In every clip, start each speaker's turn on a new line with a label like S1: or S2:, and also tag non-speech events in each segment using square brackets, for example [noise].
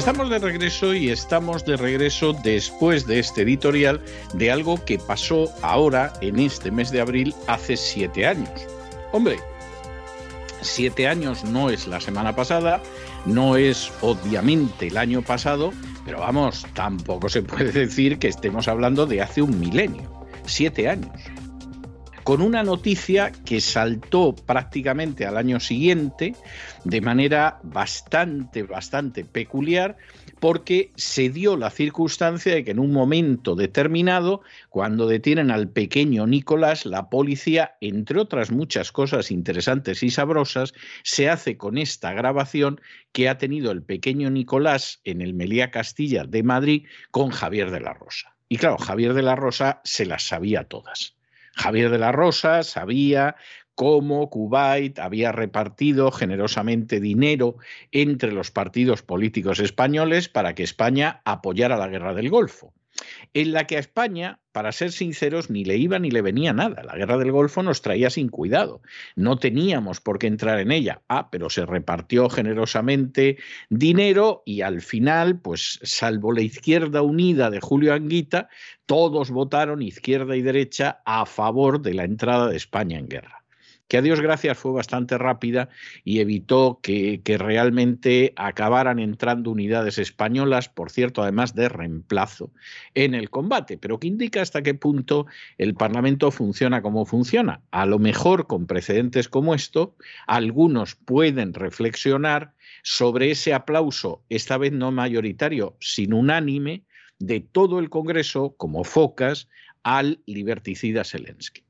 S1: Estamos de regreso y estamos de regreso después de este editorial de algo que pasó ahora, en este mes de abril, hace siete años. Hombre, siete años no es la semana pasada, no es obviamente el año pasado, pero vamos, tampoco se puede decir que estemos hablando de hace un milenio. Siete años con una noticia que saltó prácticamente al año siguiente de manera bastante, bastante peculiar, porque se dio la circunstancia de que en un momento determinado, cuando detienen al pequeño Nicolás, la policía, entre otras muchas cosas interesantes y sabrosas, se hace con esta grabación que ha tenido el pequeño Nicolás en el Melía Castilla de Madrid con Javier de la Rosa. Y claro, Javier de la Rosa se las sabía todas. Javier de la Rosa sabía cómo Kuwait había repartido generosamente dinero entre los partidos políticos españoles para que España apoyara la guerra del Golfo en la que a España, para ser sinceros, ni le iba ni le venía nada. La guerra del Golfo nos traía sin cuidado. No teníamos por qué entrar en ella. Ah, pero se repartió generosamente dinero y al final, pues salvo la izquierda unida de Julio Anguita, todos votaron izquierda y derecha a favor de la entrada de España en guerra que a Dios gracias fue bastante rápida y evitó que, realmente acabaran entrando unidades españolas, por cierto, además de reemplazo en el combate, pero que indica hasta qué punto el Parlamento funciona como funciona. A lo mejor con precedentes como esto, algunos pueden reflexionar sobre ese aplauso, esta vez no mayoritario, sino unánime, de todo el Congreso, como focas, al liberticida Zelensky.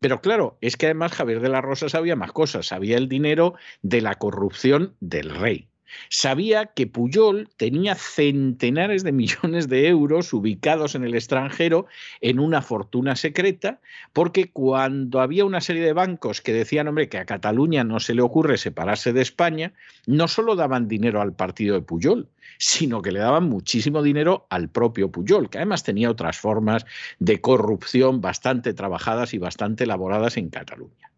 S1: Pero claro, es que además Javier de la Rosa sabía más cosas, sabía el dinero de la corrupción del rey. Sabía que Puyol tenía centenares de millones de euros ubicados en el extranjero en una fortuna secreta, porque cuando había una serie de bancos que decían, hombre, que a Cataluña no se le ocurre separarse de España, no solo daban dinero al partido de Puyol, sino que le daban muchísimo dinero al propio Puyol, que además tenía otras formas de corrupción bastante trabajadas y bastante elaboradas en Cataluña.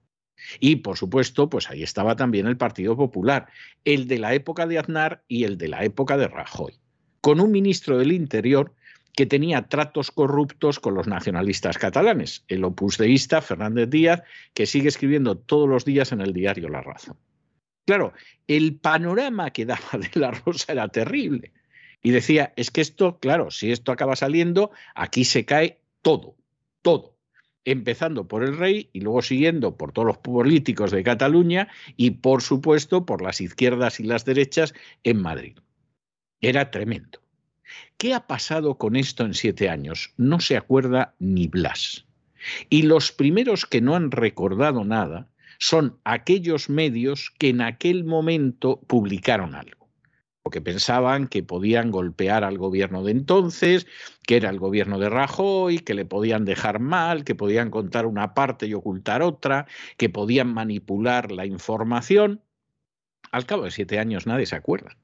S1: Y, por supuesto, pues ahí estaba también el Partido Popular, el de la época de Aznar y el de la época de Rajoy, con un ministro del Interior que tenía tratos corruptos con los nacionalistas catalanes, el opusdeísta Fernández Díaz, que sigue escribiendo todos los días en el diario La Razón. Claro, el panorama que daba de la Rosa era terrible. Y decía, es que esto, claro, si esto acaba saliendo, aquí se cae todo, todo empezando por el rey y luego siguiendo por todos los políticos de Cataluña y, por supuesto, por las izquierdas y las derechas en Madrid. Era tremendo. ¿Qué ha pasado con esto en siete años? No se acuerda ni Blas. Y los primeros que no han recordado nada son aquellos medios que en aquel momento publicaron algo porque pensaban que podían golpear al gobierno de entonces, que era el gobierno de Rajoy, que le podían dejar mal, que podían contar una parte y ocultar otra, que podían manipular la información. Al cabo de siete años nadie se acuerda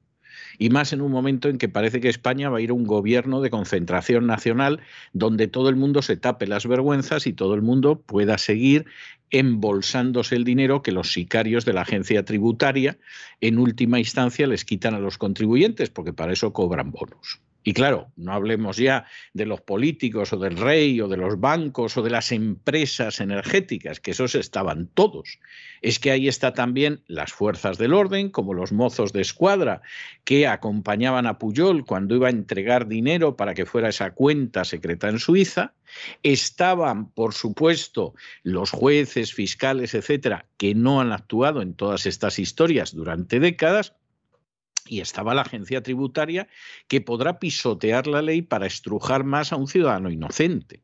S1: y más en un momento en que parece que España va a ir a un gobierno de concentración nacional donde todo el mundo se tape las vergüenzas y todo el mundo pueda seguir embolsándose el dinero que los sicarios de la agencia tributaria en última instancia les quitan a los contribuyentes, porque para eso cobran bonos. Y claro, no hablemos ya de los políticos o del rey o de los bancos o de las empresas energéticas, que esos estaban todos. Es que ahí está también las fuerzas del orden, como los mozos de escuadra, que acompañaban a Puyol cuando iba a entregar dinero para que fuera esa cuenta secreta en Suiza. Estaban, por supuesto, los jueces, fiscales, etcétera, que no han actuado en todas estas historias durante décadas y estaba la agencia tributaria que podrá pisotear la ley para estrujar más a un ciudadano inocente.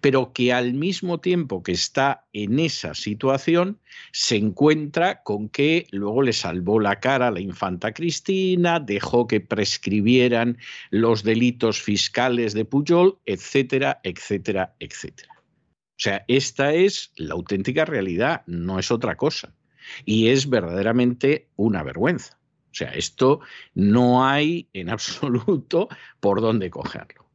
S1: pero que al mismo tiempo que está en esa situación, se encuentra con que luego le salvó la cara a la infanta Cristina, dejó que prescribieran los delitos fiscales de Pujol, etcétera, etcétera, etcétera. O sea, esta es la auténtica realidad, no es otra cosa. Y es verdaderamente una vergüenza. Sea, esto no hay en [laughs] absoluto por dónde cogerlo.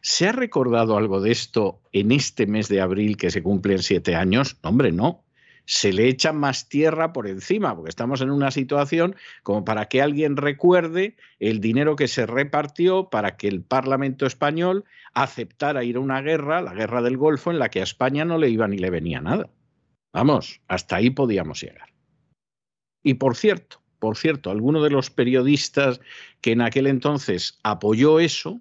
S1: ¿Se ha recordado algo de esto en este mes de abril que se cumplen siete años? hombre, no. Se le echa más tierra por encima, porque estamos en una situación como para que alguien recuerde el dinero que se repartió para que el Parlamento español aceptara ir a una guerra, la guerra del Golfo, en la que a España no le iba ni le venía nada. Vamos, hasta ahí podíamos llegar. Y por cierto, por cierto, alguno de los periodistas que en aquel entonces apoyó eso,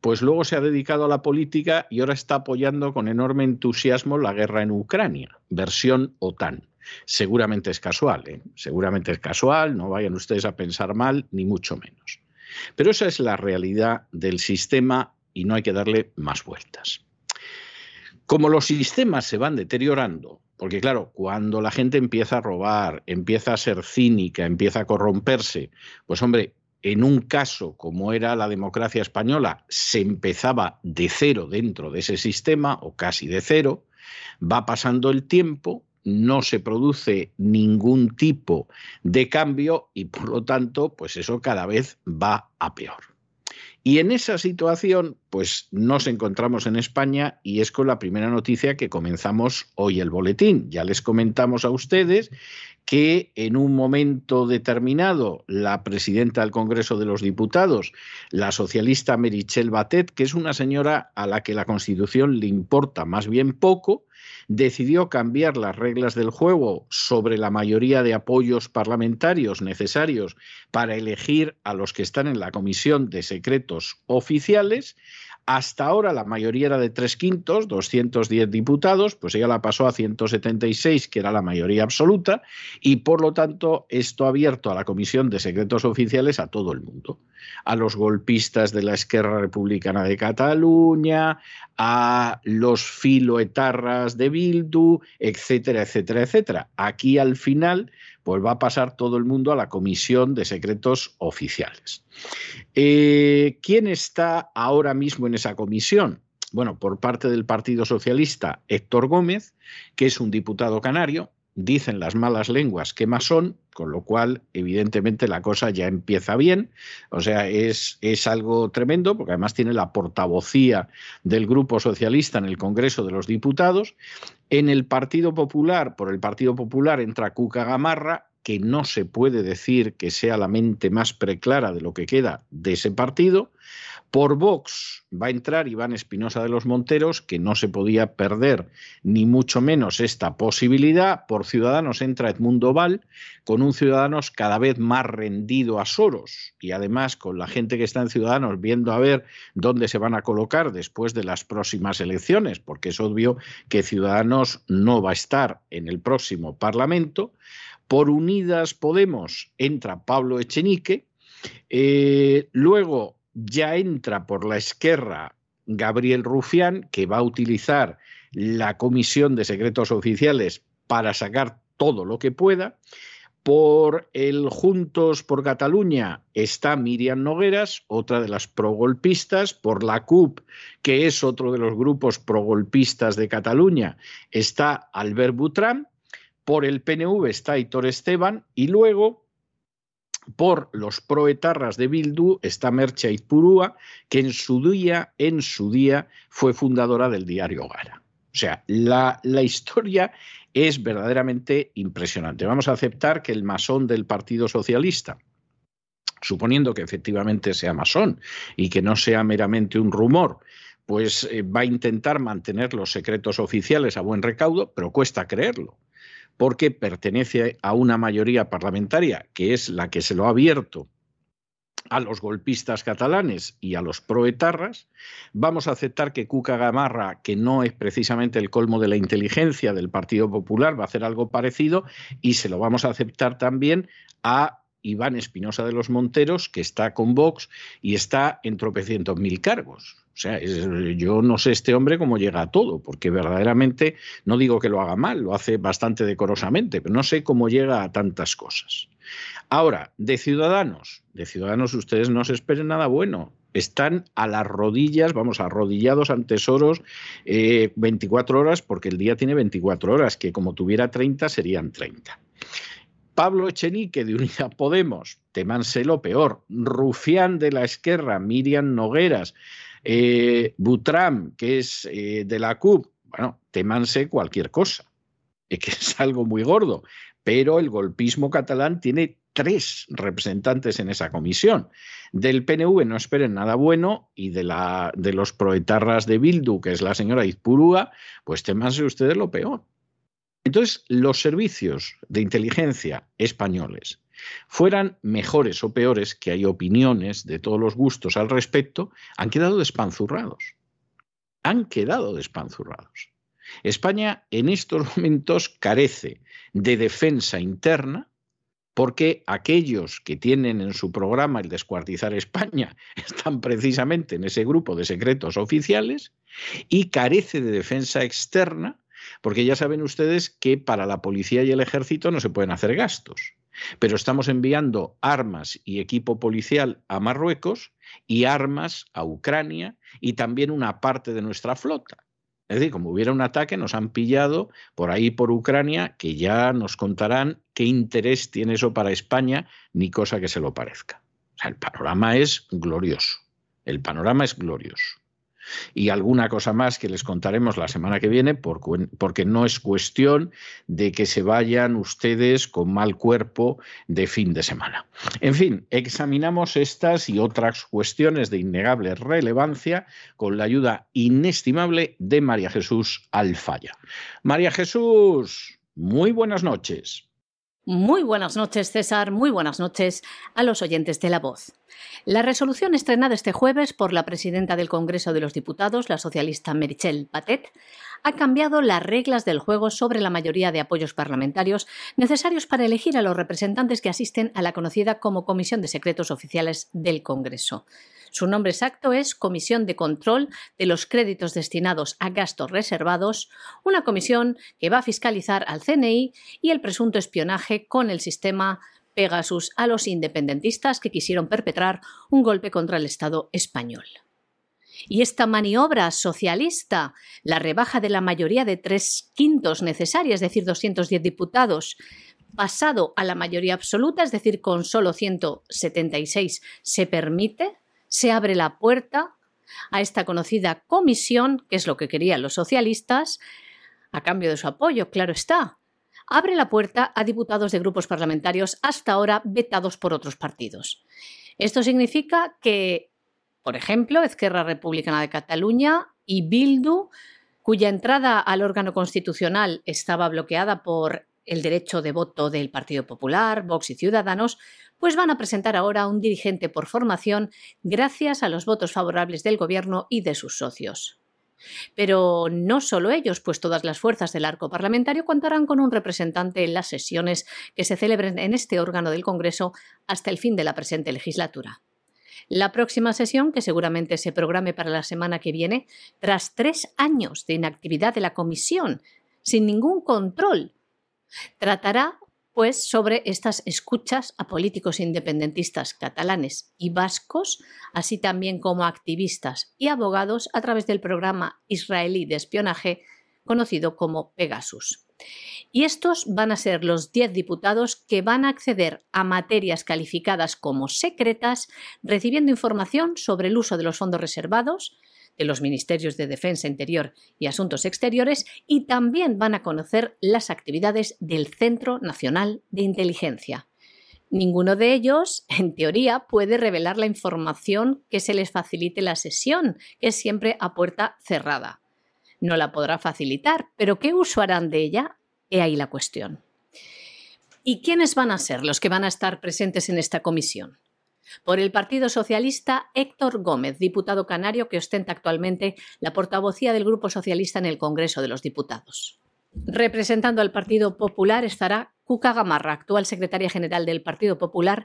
S1: pues luego se ha dedicado a la política y ahora está apoyando con enorme entusiasmo la guerra en Ucrania, versión OTAN. Seguramente es casual, ¿eh? seguramente es casual, no vayan ustedes a pensar mal, ni mucho menos. Pero esa es la realidad del sistema y no hay que darle más vueltas. Como los sistemas se van deteriorando, porque claro, cuando la gente empieza a robar, empieza a ser cínica, empieza a corromperse, pues hombre, en un caso como era la democracia española, se empezaba de cero dentro de ese sistema, o casi de cero, va pasando el tiempo, no se produce ningún tipo de cambio y por lo tanto, pues eso cada vez va a peor. Y en esa situación, pues nos encontramos en España y es con la primera noticia que comenzamos hoy el boletín. Ya les comentamos a ustedes que en un momento determinado la presidenta del Congreso de los Diputados, la socialista Merichel Batet, que es una señora a la que la Constitución le importa más bien poco, decidió cambiar las reglas del juego sobre la mayoría de apoyos parlamentarios necesarios para elegir a los que están en la Comisión de Secretos Oficiales hasta ahora la mayoría era de tres quintos, 210 diputados, pues ella la pasó a 176, que era la mayoría absoluta, y por lo tanto esto ha abierto a la Comisión de Secretos Oficiales a todo el mundo, a los golpistas de la Esquerra Republicana de Cataluña, a los filoetarras de Bildu, etcétera, etcétera, etcétera. Aquí al final pues va a pasar todo el mundo a la Comisión de Secretos Oficiales. Eh, ¿Quién está ahora mismo en esa comisión? Bueno, por parte del Partido Socialista, Héctor Gómez, que es un diputado canario, dicen las malas lenguas que más son, con lo cual evidentemente la cosa ya empieza bien, o sea, es, es algo tremendo, porque además tiene la portavocía del Grupo Socialista en el Congreso de los Diputados. En el Partido Popular, por el Partido Popular entra Cuca Gamarra, que no se puede decir que sea la mente más preclara de lo que queda de ese partido. Por Vox va a entrar Iván Espinosa de los Monteros, que no se podía perder ni mucho menos esta posibilidad. Por Ciudadanos entra Edmundo Val, con un Ciudadanos cada vez más rendido a Soros y además con la gente que está en Ciudadanos viendo a ver dónde se van a colocar después de las próximas elecciones, porque es obvio que Ciudadanos no va a estar en el próximo Parlamento. Por Unidas Podemos entra Pablo Echenique. Eh, luego ya entra por la izquierda Gabriel Rufián, que va a utilizar la Comisión de Secretos Oficiales para sacar todo lo que pueda. Por el Juntos por Cataluña está Miriam Nogueras, otra de las progolpistas. Por la CUP, que es otro de los grupos progolpistas de Cataluña, está Albert Butrán. Por el PNV está Hitor Esteban y luego por los proetarras de Bildu está Merche Ipurúa, que en su día, en su día, fue fundadora del diario Gara. O sea, la, la, historia es verdaderamente impresionante. Vamos a aceptar que el masón del Partido Socialista, suponiendo que efectivamente sea masón y que no sea meramente un rumor, pues eh, va a intentar mantener los secretos oficiales a buen recaudo, pero cuesta creerlo porque pertenece a una mayoría parlamentaria, que es la que se lo ha abierto a los golpistas catalanes y a los proetarras, vamos a aceptar que Cuca Gamarra, que no es precisamente el colmo de la inteligencia del Partido Popular, va a hacer algo parecido y se lo vamos a aceptar también a Iván Espinosa de los Monteros, que está con Vox y está en tropecientos mil cargos. O sea, yo no sé este hombre cómo llega a todo, porque verdaderamente, no digo que lo haga mal, lo hace bastante decorosamente, pero no sé cómo llega a tantas cosas. Ahora, de Ciudadanos, de Ciudadanos ustedes no se esperen nada bueno. Están a las rodillas, vamos, arrodillados ante Soros 24 eh, horas, porque el día tiene 24 horas, que como tuviera 30 serían 30. Pablo Echenique de Unidad Podemos, temanse lo peor. Rufián de la Esquerra, Miriam Nogueras, eh, Butram, que es eh, de la CUP, bueno, temanse cualquier cosa, [laughs] que es algo muy gordo, pero el golpismo catalán tiene tres representantes en esa comisión. Del PNV no esperen nada bueno y de, la, de los proetarras de Bildu, que es la señora Izpurúa, pues temanse ustedes lo peor. Entonces, los servicios de inteligencia españoles fueran mejores o peores, que hay opiniones de todos los gustos al respecto, han quedado despanzurrados. Han quedado despanzurrados. España en estos [laughs] momentos carece de defensa interna porque aquellos que tienen en su programa el descuartizar España [laughs] están precisamente en ese grupo de secretos oficiales y carece de defensa externa porque ya saben ustedes que para la policía y el ejército no se pueden hacer gastos. Pero estamos enviando armas y equipo policial a Marruecos y armas a Ucrania y también una parte de nuestra flota. Es decir, como hubiera un ataque, nos han pillado por ahí por Ucrania, que ya nos contarán qué interés tiene eso para España, ni cosa que se lo parezca. O sea, el panorama es glorioso. El panorama es glorioso y alguna cosa más que les contaremos la semana que viene, porque no es cuestión de que se vayan ustedes con mal cuerpo de fin de semana. En fin, examinamos estas y otras cuestiones de innegable relevancia con la ayuda inestimable de María Jesús Alfaya. María Jesús, muy buenas noches.
S2: Muy buenas noches, César. Muy buenas noches a los oyentes de La Voz. La resolución estrenada este jueves por la presidenta del Congreso de los Diputados, la socialista Merichel Patet, ha cambiado las reglas del juego sobre la mayoría de apoyos parlamentarios necesarios para elegir a los representantes que asisten a la conocida como Comisión de Secretos Oficiales del Congreso. Su nombre exacto es Comisión de Control de los Créditos Destinados a Gastos Reservados, una comisión que va a fiscalizar al CNI y el presunto espionaje con el sistema Pegasus a los independentistas que quisieron perpetrar un golpe contra el Estado español. Y esta maniobra socialista, la rebaja de la mayoría de tres quintos necesaria, es decir, 210 diputados, pasado a la mayoría absoluta, es decir, con solo 176, se permite, se abre la puerta a esta conocida comisión, que es lo que querían los socialistas, a cambio de su apoyo, claro está. Abre la puerta a diputados de grupos parlamentarios hasta ahora vetados por otros partidos. Esto significa que por ejemplo, Esquerra Republicana de Cataluña y Bildu, cuya entrada al órgano constitucional estaba bloqueada por el derecho de voto del Partido Popular, Vox y Ciudadanos, pues van a presentar ahora un dirigente por formación gracias a los votos favorables del Gobierno y de sus socios. Pero no solo ellos, pues todas las fuerzas del arco parlamentario contarán con un representante en las sesiones que se celebren en este órgano del Congreso hasta el fin de la presente legislatura. La próxima sesión, que seguramente se programe para la semana que viene, tras tres años de inactividad de la comisión, sin ningún control, tratará pues sobre estas escuchas a políticos independentistas catalanes y vascos, así también como activistas y abogados a través del programa israelí de espionaje conocido como Pegasus. Y estos van a ser los 10 diputados que van a acceder a materias calificadas como secretas, recibiendo información sobre el uso de los fondos reservados, de los Ministerios de Defensa Interior y Asuntos Exteriores y también van a conocer las actividades del Centro Nacional de Inteligencia. Ninguno de ellos, en teoría, puede revelar la información que se les facilite la sesión, que es siempre a puerta cerrada no la podrá facilitar, pero ¿qué uso harán de ella? He ahí la cuestión. ¿Y quiénes van a ser los que van a estar presentes en esta comisión? Por el Partido Socialista, Héctor Gómez, diputado canario que ostenta actualmente la portavocía del Grupo Socialista en el Congreso de los Diputados. Representando al Partido Popular estará Cuca Gamarra, actual secretaria general del Partido Popular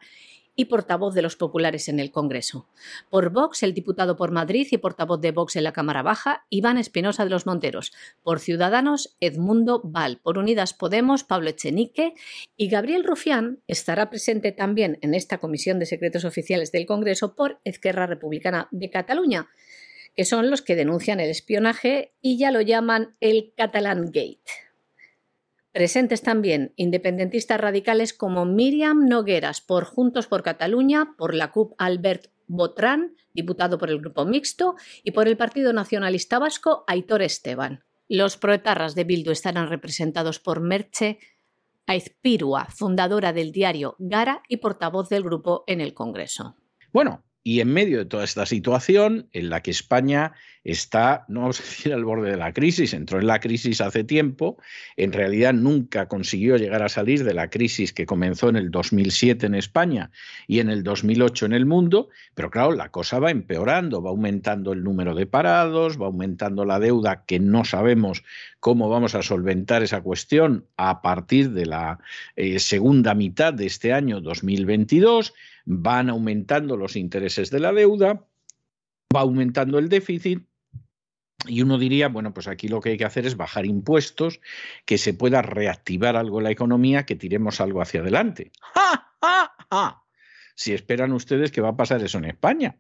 S2: y portavoz de los populares en el Congreso. Por Vox, el diputado por Madrid y portavoz de Vox en la Cámara Baja, Iván Espinosa de los Monteros. Por Ciudadanos, Edmundo Val. Por Unidas Podemos, Pablo Echenique. Y Gabriel Rufián estará presente también en esta Comisión de Secretos Oficiales del Congreso por Esquerra Republicana de Cataluña que son los que denuncian el espionaje y ya lo llaman el Catalan Gate. Presentes también independentistas radicales como Miriam Nogueras por Juntos por Cataluña, por la CUP Albert Botrán, diputado por el Grupo Mixto, y por el Partido Nacionalista Vasco Aitor Esteban. Los proetarras de Bildu estarán representados por Merche Aizpirua, fundadora del diario Gara y portavoz del grupo en el Congreso.
S1: Bueno, y en medio de toda esta situación en la que España está, no vamos a decir al borde de la crisis, entró en la crisis hace tiempo, en realidad nunca consiguió llegar a salir de la crisis que comenzó en el 2007 en España y en el 2008 en el mundo, pero claro, la cosa va empeorando, va aumentando el número de parados, va aumentando la deuda que no sabemos cómo vamos a solventar esa cuestión a partir de la eh, segunda mitad de este año 2022 van aumentando los intereses de la deuda, va aumentando el déficit y uno diría, bueno, pues aquí lo que hay que hacer es bajar impuestos, que se pueda reactivar algo la economía, que tiremos algo hacia adelante. ¡Ja, ja, ja! Si esperan ustedes que va a pasar eso en España.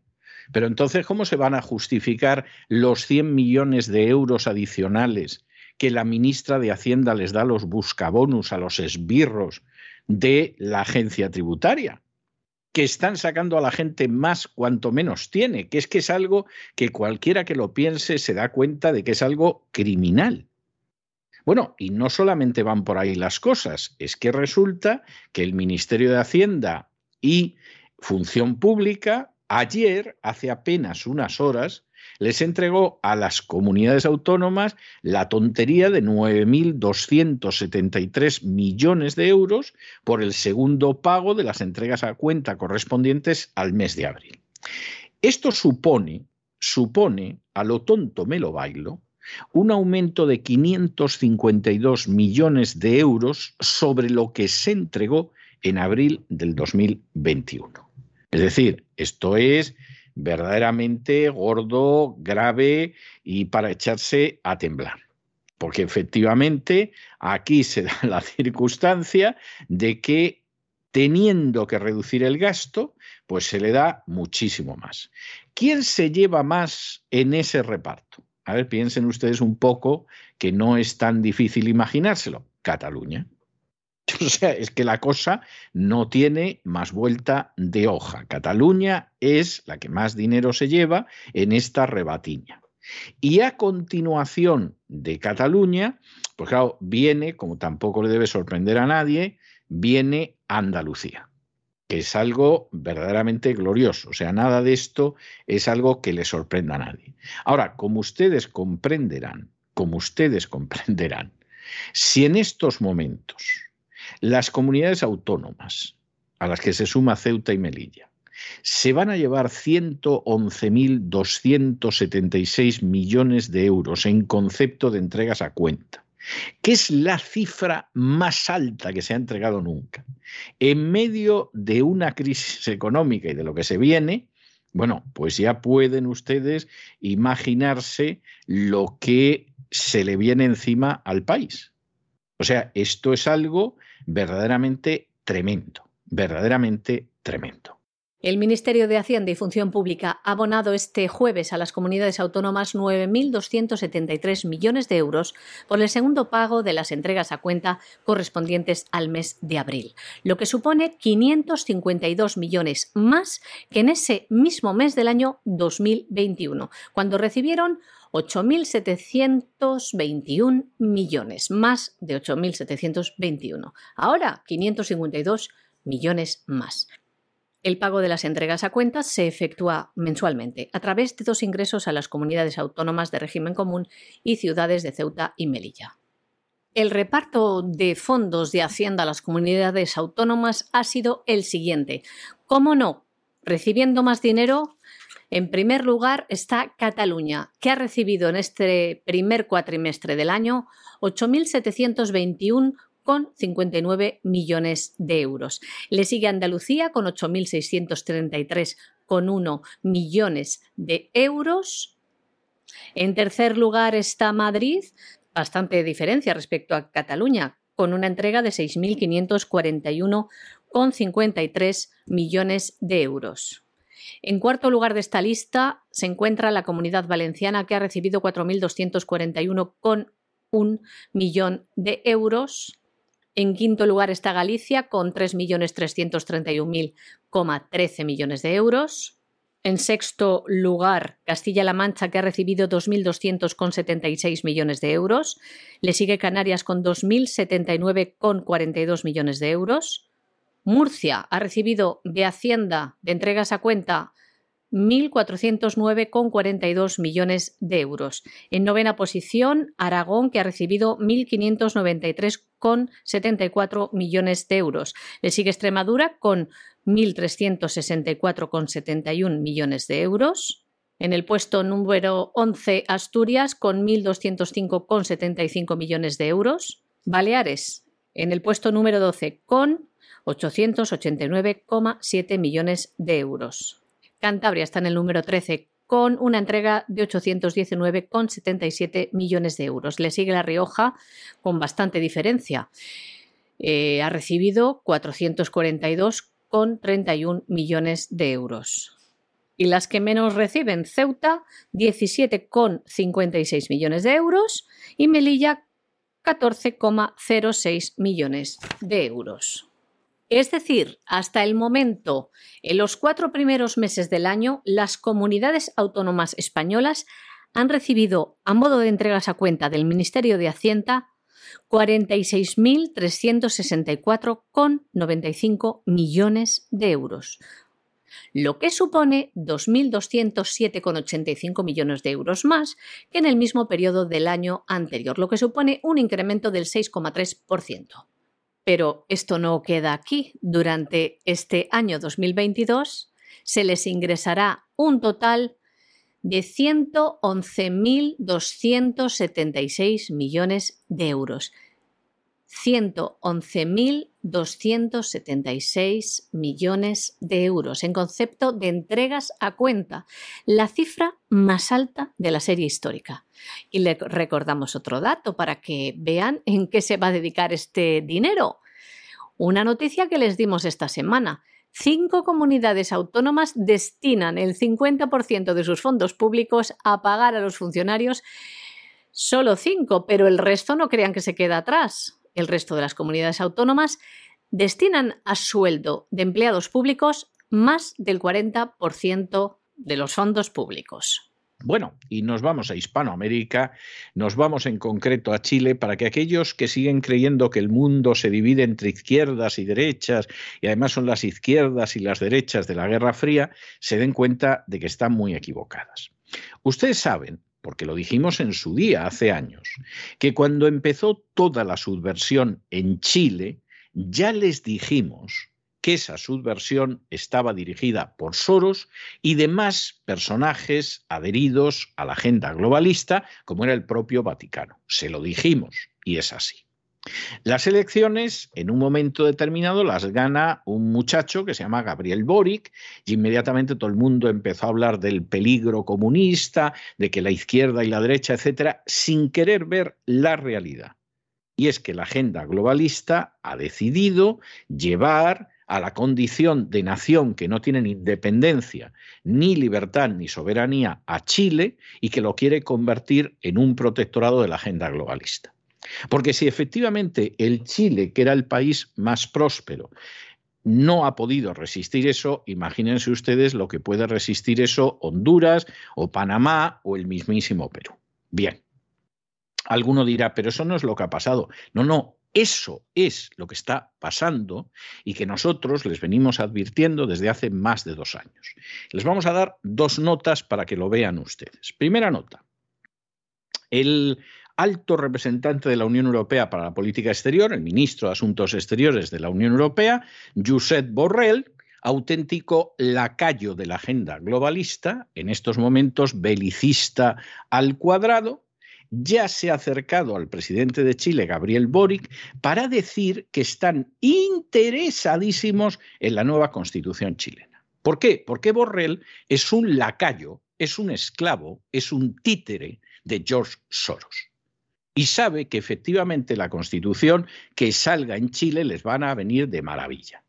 S1: Pero entonces, ¿cómo se van a justificar los 100 millones de euros adicionales que la ministra de Hacienda les da a los buscabonus, a los esbirros de la agencia tributaria? Que están sacando a la gente más cuanto menos tiene, que es que es algo que cualquiera que lo piense se da cuenta de que es algo criminal. Bueno, y no solamente van por ahí las cosas, es que resulta que el Ministerio de Hacienda y Función Pública ayer, hace apenas unas horas, les entregó a las comunidades autónomas la tontería de 9.273 millones de euros por el segundo pago de las entregas a cuenta correspondientes al mes de abril. Esto supone, supone, a lo tonto me lo bailo, un aumento de 552 millones de euros sobre lo que se entregó en abril del 2021. Es decir, esto es verdaderamente gordo, grave y para echarse a temblar. Porque efectivamente aquí se da [laughs] la circunstancia de que teniendo que reducir el gasto, pues se le da muchísimo más. ¿Quién se lleva más en ese reparto? A ver, piensen ustedes un poco que no es tan difícil imaginárselo. Cataluña. [laughs] O sea, es que la cosa no tiene más vuelta de hoja. Cataluña es la que más dinero se lleva en esta rebatiña. Y a continuación de Cataluña, pues claro, viene, como tampoco le debe sorprender a nadie, viene Andalucía, que es algo verdaderamente glorioso. O sea, nada de esto es algo que le sorprenda a nadie. Ahora, como ustedes comprenderán, como ustedes [laughs] comprenderán, si en estos momentos las comunidades autónomas, a las que se suma Ceuta y Melilla, se van a llevar 111.276 millones de euros en concepto de entregas a cuenta, que es la cifra más alta que se ha entregado nunca. En medio de una crisis económica y de lo que se viene, bueno, pues ya pueden ustedes imaginarse lo que se le viene encima al país. O sea, esto es algo verdaderamente tremendo, verdaderamente tremendo.
S2: El Ministerio de Hacienda y Función Pública ha abonado este jueves a las comunidades autónomas 9.273 millones de euros por el segundo pago de las entregas a cuenta correspondientes al mes de abril, lo que supone 552 millones más que en ese mismo mes del año 2021, cuando recibieron 8.721 millones, más de 8.721. Ahora, 552 millones más. El pago de las entregas a cuentas se efectúa mensualmente a través de dos ingresos a las comunidades autónomas de régimen común y ciudades de Ceuta y Melilla. El reparto de fondos de Hacienda a las comunidades autónomas ha sido el siguiente. ¿Cómo no? Recibiendo más dinero, en primer lugar está Cataluña, que ha recibido en este primer cuatrimestre del año 8.721 con 59 millones de euros. Le sigue Andalucía con 8.633,1 millones de euros. En tercer lugar está Madrid, bastante diferencia respecto a Cataluña, con una entrega de 6.541,53 millones de euros. En cuarto lugar de esta lista se encuentra la Comunidad Valenciana, que ha recibido 4.241,1 millón de euros. En quinto lugar está Galicia, con 3.331.013 millones de euros. En sexto lugar, Castilla-La Mancha, que ha recibido 2.200,76 millones de euros. Le sigue Canarias con 2.079,42 millones de euros. Murcia ha recibido de Hacienda de entregas a cuenta 1.409,42 millones de euros. En novena posición, Aragón, que ha recibido 1.593,74 millones de euros. Le sigue Extremadura con 1.364,71 millones de euros. En el puesto número 11, Asturias, con 1.205,75 millones de euros. Baleares, en el puesto número 12, con 889,7 millones de euros. Cantabria está en el número 13 con una entrega de 819,77 millones de euros. Le sigue La Rioja con bastante diferencia. Eh, ha recibido 442,31 millones de euros. Y las que menos reciben, Ceuta, 17,56 millones de euros y Melilla, 14,06 millones de euros. Es decir, hasta el momento, en los cuatro primeros meses del año, las comunidades autónomas españolas han recibido, a modo de entregas a cuenta del Ministerio de Hacienda, 46.364,95 millones de euros, lo que supone 2.207,85 millones de euros más que en el mismo periodo del año anterior, lo que supone un incremento del 6,3%. Pero esto no queda aquí. Durante este año 2022 se les ingresará un total de 111.276 millones de euros. 111.276 millones de euros en concepto de entregas a cuenta, la cifra más alta de la serie histórica. Y le recordamos otro dato para que vean en qué se va a dedicar este dinero. Una noticia que les dimos esta semana. Cinco comunidades autónomas destinan el 50% de sus fondos públicos a pagar a los funcionarios. Solo cinco, pero el resto no crean que se queda atrás. El resto de las comunidades autónomas destinan a sueldo de empleados públicos más del 40% de los fondos públicos.
S1: Bueno, y nos vamos a Hispanoamérica, nos vamos en concreto a Chile para que aquellos que siguen creyendo que el mundo se divide entre izquierdas y derechas, y además son las izquierdas y las derechas de la Guerra Fría, se den cuenta de que están muy equivocadas. Ustedes saben, porque lo dijimos en su día, hace años, que cuando empezó toda la subversión en Chile, ya les dijimos que esa subversión estaba dirigida por Soros y demás personajes adheridos a la agenda globalista, como era el propio Vaticano. Se lo dijimos y es así. Las elecciones, en un momento determinado, las gana un muchacho que se llama Gabriel Boric y inmediatamente todo el mundo empezó a hablar del peligro comunista, de que la izquierda y la derecha, etcétera, sin querer ver la realidad. Y es que la agenda globalista ha decidido llevar a la condición de nación que no tiene ni independencia, ni libertad, ni soberanía a Chile y que lo quiere convertir en un protectorado de la agenda globalista. Porque si efectivamente el Chile, que era el país más próspero, no ha podido resistir eso, imagínense ustedes lo que puede resistir eso Honduras o Panamá o el mismísimo Perú. Bien, alguno dirá, pero eso no es lo que ha pasado. No, no, eso es lo que está pasando y que nosotros les venimos advirtiendo desde hace más de dos años. Les vamos a dar dos notas para que lo vean ustedes. Primera nota. El alto representante de la Unión Europea para la política exterior, el ministro de Asuntos Exteriores de la Unión Europea, Josep Borrell, auténtico lacayo de la agenda globalista, en estos momentos belicista al cuadrado, ya se ha acercado al presidente de Chile, Gabriel Boric, para decir que están interesadísimos en la nueva constitución chilena. ¿Por qué? Porque Borrell es un lacayo, es un esclavo, es un títere de George Soros y sabe que efectivamente la constitución que salga en Chile les van a venir de maravilla.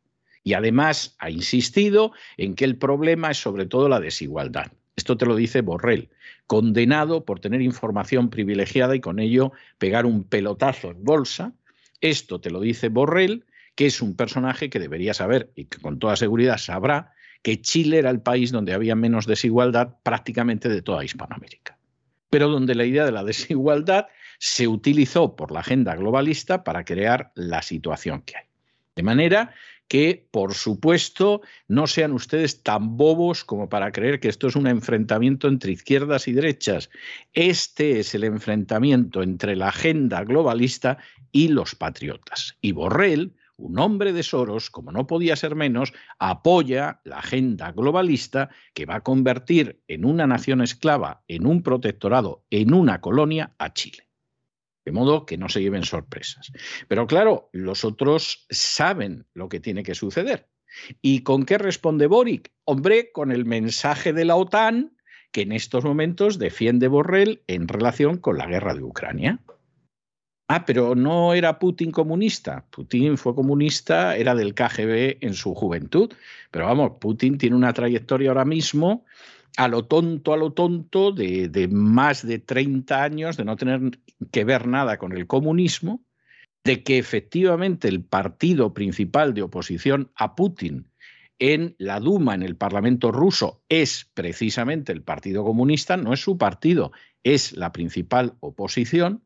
S1: Y además ha insistido en que el problema es sobre todo la desigualdad. Esto te lo dice Borrell, condenado por tener información privilegiada y con ello pegar un pelotazo en bolsa. Esto te lo dice Borrell, que es un personaje que debería saber y que con toda seguridad sabrá que Chile era el país donde había menos desigualdad prácticamente de toda Hispanoamérica, pero donde la idea de la desigualdad se utilizó por la agenda globalista para crear la situación que hay. De manera que, por supuesto, no sean ustedes tan bobos como para creer que esto es un enfrentamiento entre izquierdas y derechas. Este es el enfrentamiento entre la agenda globalista y los patriotas. Y Borrell, un hombre de Soros, como no podía ser menos, apoya la agenda globalista que va a convertir en una nación esclava, en un protectorado, en una colonia a Chile. De modo que no se lleven sorpresas. Pero claro, los otros saben lo que tiene que suceder. ¿Y con qué responde Boric? Hombre, con el mensaje de la OTAN que en estos momentos defiende Borrell en relación con la guerra de Ucrania. Ah, pero no era Putin comunista. Putin fue comunista, era del KGB en su juventud. Pero vamos, Putin tiene una trayectoria ahora mismo a lo tonto, a lo tonto, de, más de 30 años, de no tener que ver nada con el comunismo, de que efectivamente el partido principal de oposición a Putin en la Duma, en el Parlamento ruso, es precisamente el Partido Comunista, no es su partido, es la principal oposición.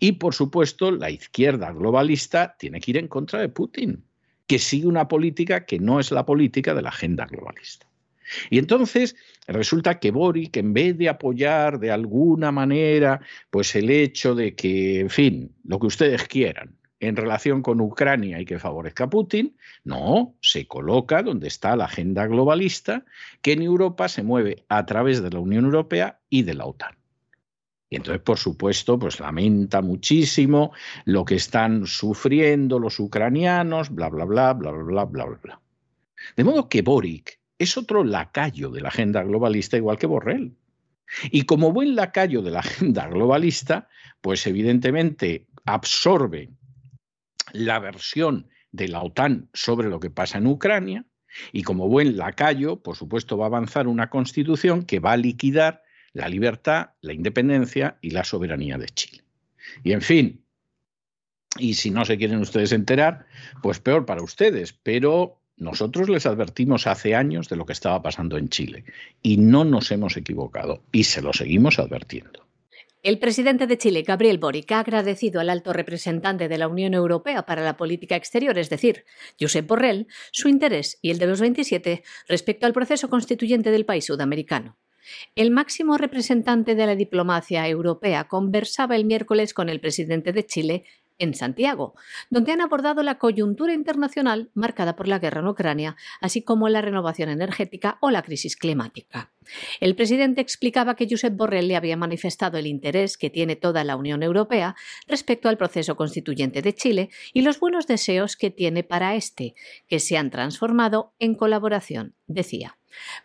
S1: Y, por supuesto, la izquierda globalista tiene que ir en contra de Putin, que sigue una política que no es la política de la agenda globalista. Y entonces resulta que Boric, en vez de apoyar de alguna manera pues el hecho de que, en fin, lo que ustedes quieran en relación con Ucrania y que favorezca a Putin, no, se coloca donde está la agenda globalista que en Europa se mueve a través de la Unión Europea y de la OTAN. Y entonces, por supuesto, pues lamenta muchísimo lo que están sufriendo los ucranianos, bla, bla, bla, bla, bla, bla, bla, bla. De modo que Boric es otro lacayo de la agenda globalista igual que Borrell. Y como buen lacayo de la agenda globalista, pues evidentemente absorbe la versión de la OTAN sobre lo que pasa en Ucrania y como buen lacayo, por supuesto, va a avanzar una constitución que va a liquidar la libertad, la independencia y la soberanía de Chile. Y en fin, y si no se quieren ustedes enterar, pues peor para ustedes, pero nosotros les advertimos hace años de lo que estaba pasando en Chile y no nos hemos equivocado y se lo seguimos advirtiendo.
S2: El presidente de Chile, Gabriel Boric, ha agradecido al alto representante de la Unión Europea para la Política Exterior, es decir, Josep Borrell, su interés y el de los 27 respecto al proceso constituyente del país sudamericano. El máximo representante de la diplomacia europea conversaba el miércoles con el presidente de Chile, en Santiago, donde han abordado la coyuntura internacional marcada por la guerra en Ucrania, así como la renovación energética o la crisis climática. El presidente explicaba que Josep Borrell le había manifestado el interés que tiene toda la Unión Europea respecto al proceso constituyente de Chile y los buenos deseos que tiene para este, que se han transformado en colaboración, decía.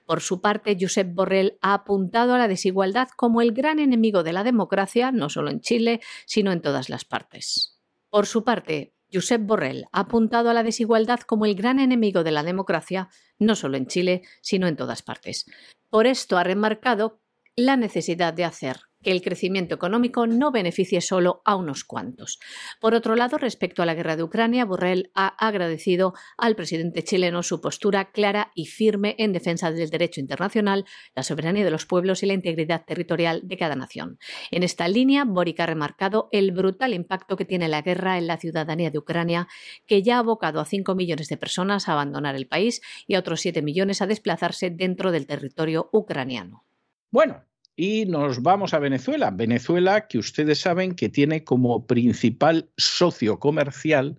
S2: Por su parte, Josep Borrell ha apuntado a la desigualdad como el gran enemigo de la democracia, no solo en Chile, sino en todas las partes. Por su parte, Josep Borrell ha apuntado a la desigualdad como el gran enemigo de la democracia, no solo en Chile, sino en todas partes. Por esto ha remarcado la necesidad de hacer que el crecimiento económico no beneficie solo a unos cuantos. Por otro lado, respecto a la guerra de Ucrania, Borrell ha agradecido al presidente chileno su postura clara y firme en defensa del derecho internacional, la soberanía de los pueblos y la integridad territorial de cada nación. En esta línea, Boric ha remarcado el brutal impacto que tiene la guerra en la ciudadanía de Ucrania, que ya ha abocado a 5 millones de personas a abandonar el país y a otros 7 millones a desplazarse dentro del territorio ucraniano.
S1: Bueno, y nos vamos a Venezuela. Venezuela, que ustedes saben que tiene como principal socio comercial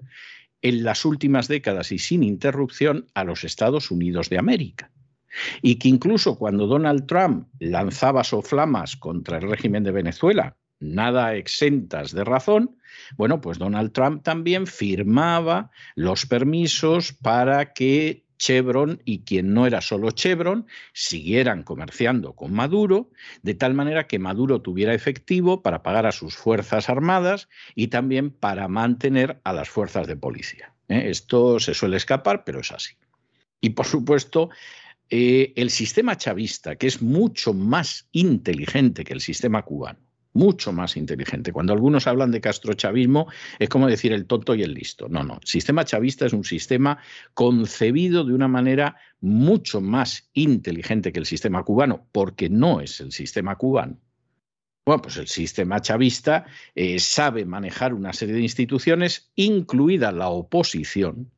S1: en las últimas décadas y sin interrupción a los Estados Unidos de América. Y que incluso cuando Donald Trump lanzaba soflamas contra el régimen de Venezuela, nada exentas de razón, bueno, pues Donald Trump también firmaba los permisos para que Chevron y quien no era solo Chevron siguieran comerciando con Maduro, de tal manera que Maduro tuviera efectivo para pagar a sus Fuerzas Armadas y también para mantener a las fuerzas de policía. ¿eh? Esto se suele escapar, pero es así. Y por supuesto, eh, el sistema chavista, que es mucho más inteligente que el sistema cubano, mucho más inteligente. Cuando algunos hablan de castrochavismo, es como decir el tonto y el listo. No, no. El sistema chavista es un sistema concebido de una manera mucho más inteligente que el sistema cubano, porque no es el sistema cubano. Bueno, pues el sistema chavista eh, sabe manejar una serie de instituciones, incluida la oposición,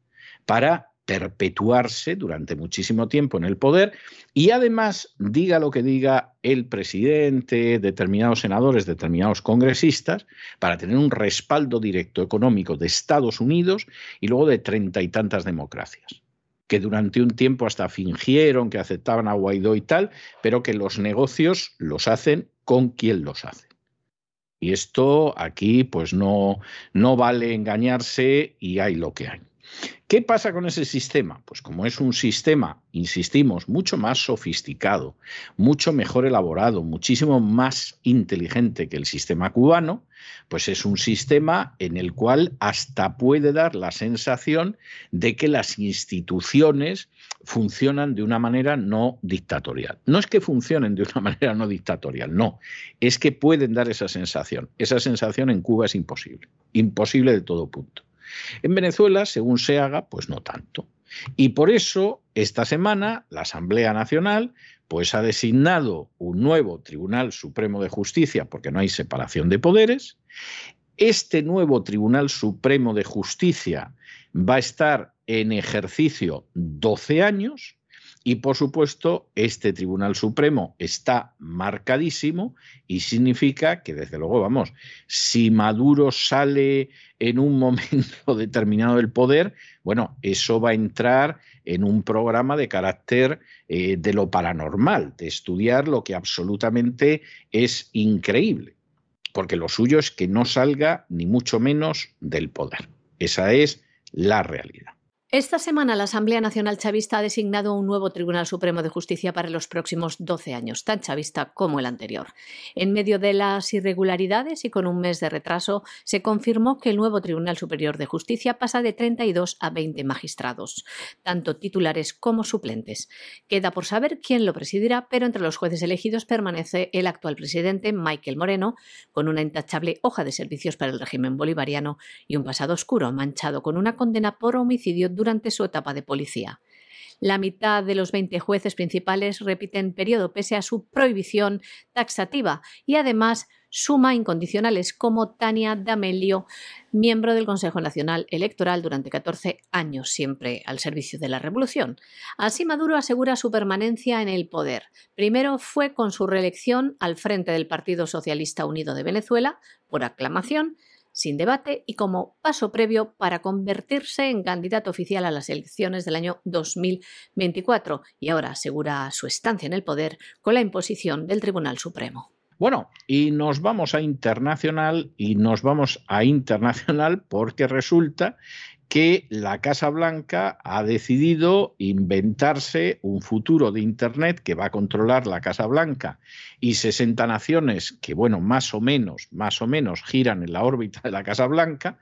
S1: para perpetuarse durante muchísimo tiempo en el poder y además, diga lo que diga el presidente, determinados senadores, determinados congresistas, para tener un respaldo directo económico de Estados Unidos y luego de treinta y tantas democracias que durante un tiempo hasta fingieron que aceptaban a Guaidó y tal, pero que los negocios los hacen con quien los hace. Y esto aquí pues no, no vale engañarse y hay lo que hay. ¿Qué pasa con ese sistema? Pues como es un sistema, insistimos, mucho más sofisticado, mucho mejor elaborado, muchísimo más inteligente que el sistema cubano, pues es un sistema en el cual hasta puede dar la sensación de que las instituciones funcionan de una manera no dictatorial. No es que funcionen de una [laughs] manera no dictatorial, no, es que pueden dar esa sensación. Esa sensación en Cuba es imposible, imposible de todo punto. En Venezuela, según se haga, pues no tanto. Y por eso, esta semana, la Asamblea Nacional pues ha designado un nuevo Tribunal Supremo de Justicia, porque no hay separación de poderes. Este nuevo Tribunal Supremo de Justicia va a estar en ejercicio 12 años, y por supuesto, este Tribunal Supremo está marcadísimo y significa que, desde luego, vamos, si Maduro sale en un [laughs] momento determinado del poder, bueno, eso va a entrar en un programa de carácter eh, de lo paranormal, de estudiar lo que absolutamente es increíble, porque lo suyo es que no salga ni mucho menos del poder. Esa es la realidad.
S2: Esta semana la Asamblea Nacional Chavista ha designado un nuevo Tribunal Supremo de Justicia para los próximos 12 años, tan chavista como el anterior. En medio de las irregularidades y con un mes de retraso, se confirmó que el nuevo Tribunal Superior de Justicia pasa de 32 a 20 magistrados, tanto titulares como suplentes. Queda por saber quién lo presidirá, pero entre los jueces elegidos permanece el actual presidente, Michael Moreno, con una intachable hoja de servicios para el régimen bolivariano y un pasado oscuro manchado con una condena por homicidio durante su etapa de policía. La mitad de los 20 jueces principales repiten periodo pese a su prohibición taxativa y además suma incondicionales como Tania D'Amelio, miembro del Consejo Nacional Electoral durante 14 años, siempre al servicio de la revolución. Así Maduro asegura su permanencia en el poder. Primero fue con su reelección al frente del Partido Socialista Unido de Venezuela, por aclamación, sin debate y como paso previo para convertirse en candidato oficial a las elecciones del año 2024 y ahora asegura su estancia en el poder con la imposición del Tribunal Supremo.
S1: Bueno, y nos vamos a internacional y nos vamos a internacional porque resulta que la Casa Blanca ha decidido inventarse un futuro de Internet que va a controlar la Casa Blanca y 60 naciones que, bueno, más o menos, más o menos giran en la órbita de la Casa Blanca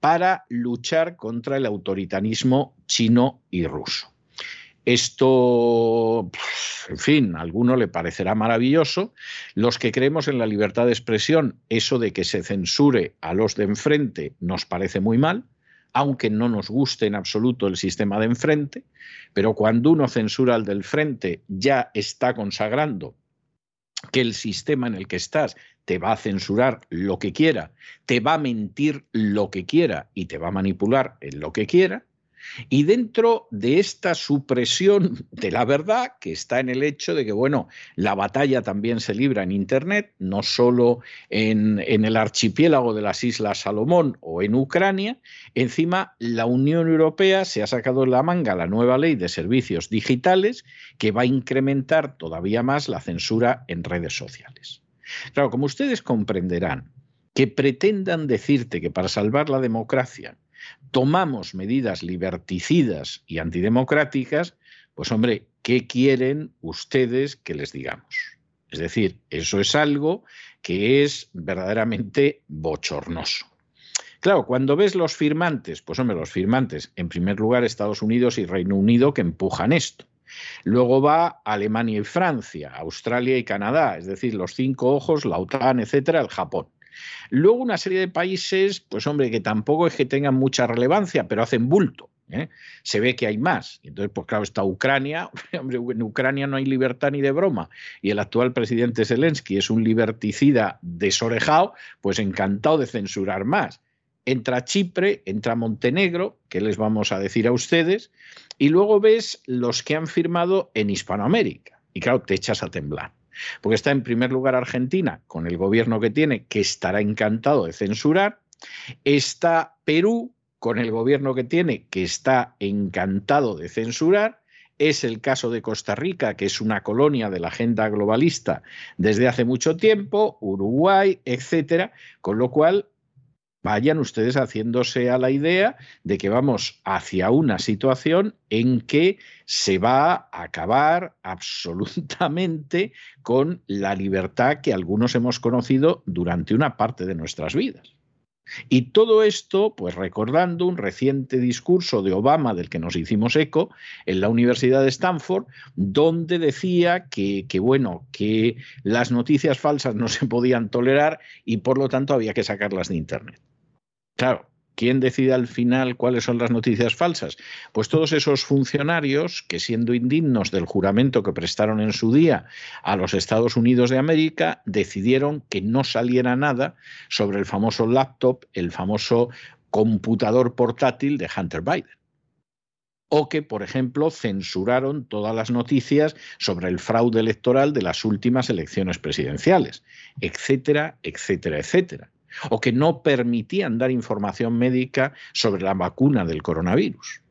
S1: para luchar contra el autoritarismo chino y ruso. Esto, en fin, a alguno le parecerá maravilloso. Los que creemos en la libertad de expresión, eso de que se censure a los de enfrente nos parece muy mal aunque no nos guste en absoluto el sistema de enfrente, pero cuando uno censura al del frente ya está consagrando que el sistema en el que estás te va a censurar lo que quiera, te va a mentir lo que quiera y te va a manipular en lo que quiera, y dentro de esta supresión de la verdad, que está en el hecho de que, bueno, la batalla también se libra en Internet, no solo en, en el archipiélago de las Islas Salomón o en Ucrania, encima la Unión Europea se ha sacado en la manga la nueva ley de servicios digitales que va a incrementar todavía más la censura en redes sociales. Claro, como ustedes comprenderán, que pretendan decirte que para salvar la democracia tomamos medidas liberticidas y antidemocráticas, pues hombre, ¿qué quieren ustedes que les digamos? Es decir, eso es algo que es verdaderamente bochornoso. Claro, cuando ves los firmantes, pues hombre, los firmantes, en primer lugar Estados Unidos y Reino Unido que empujan esto. Luego va Alemania y Francia, Australia y Canadá, es decir, los cinco ojos, la OTAN, etcétera, el Japón. Luego una serie de países, pues hombre, que tampoco es que tengan mucha relevancia, pero hacen bulto. ¿eh? Se ve que hay más. Entonces, pues claro, está Ucrania. [laughs] Hombre, en Ucrania no hay libertad ni de broma. Y el actual presidente Zelensky es un liberticida desorejado, pues encantado de censurar más entra Chipre, entra Montenegro, que les vamos a decir a ustedes, y luego ves los que han firmado en Hispanoamérica. Y claro, te echas a temblar. Porque está en primer lugar Argentina, con el gobierno que tiene, que estará encantado de censurar. Está Perú, con el gobierno que tiene, que está encantado de censurar. Es el caso de Costa Rica, que es una colonia de la agenda globalista desde hace mucho tiempo, Uruguay, etcétera, con lo cual vayan ustedes haciéndose a la idea de que vamos hacia una situación en que se va a acabar absolutamente con la libertad que algunos hemos conocido durante una parte de nuestras vidas. Y todo esto, pues recordando un reciente discurso de Obama del que nos hicimos eco en la Universidad de Stanford, donde decía que, bueno, que las noticias falsas no se podían tolerar y por lo tanto había que sacarlas de Internet. Claro, ¿quién decide al final cuáles son las noticias falsas? Pues todos esos funcionarios que siendo indignos del juramento que prestaron en su día a los Estados Unidos de América, decidieron que no saliera nada sobre el famoso laptop, el famoso computador portátil de Hunter Biden o que, por ejemplo, censuraron todas las noticias sobre el fraude electoral de las últimas elecciones presidenciales, etcétera, etcétera, etcétera o que no permitían dar información médica sobre la vacuna del coronavirus.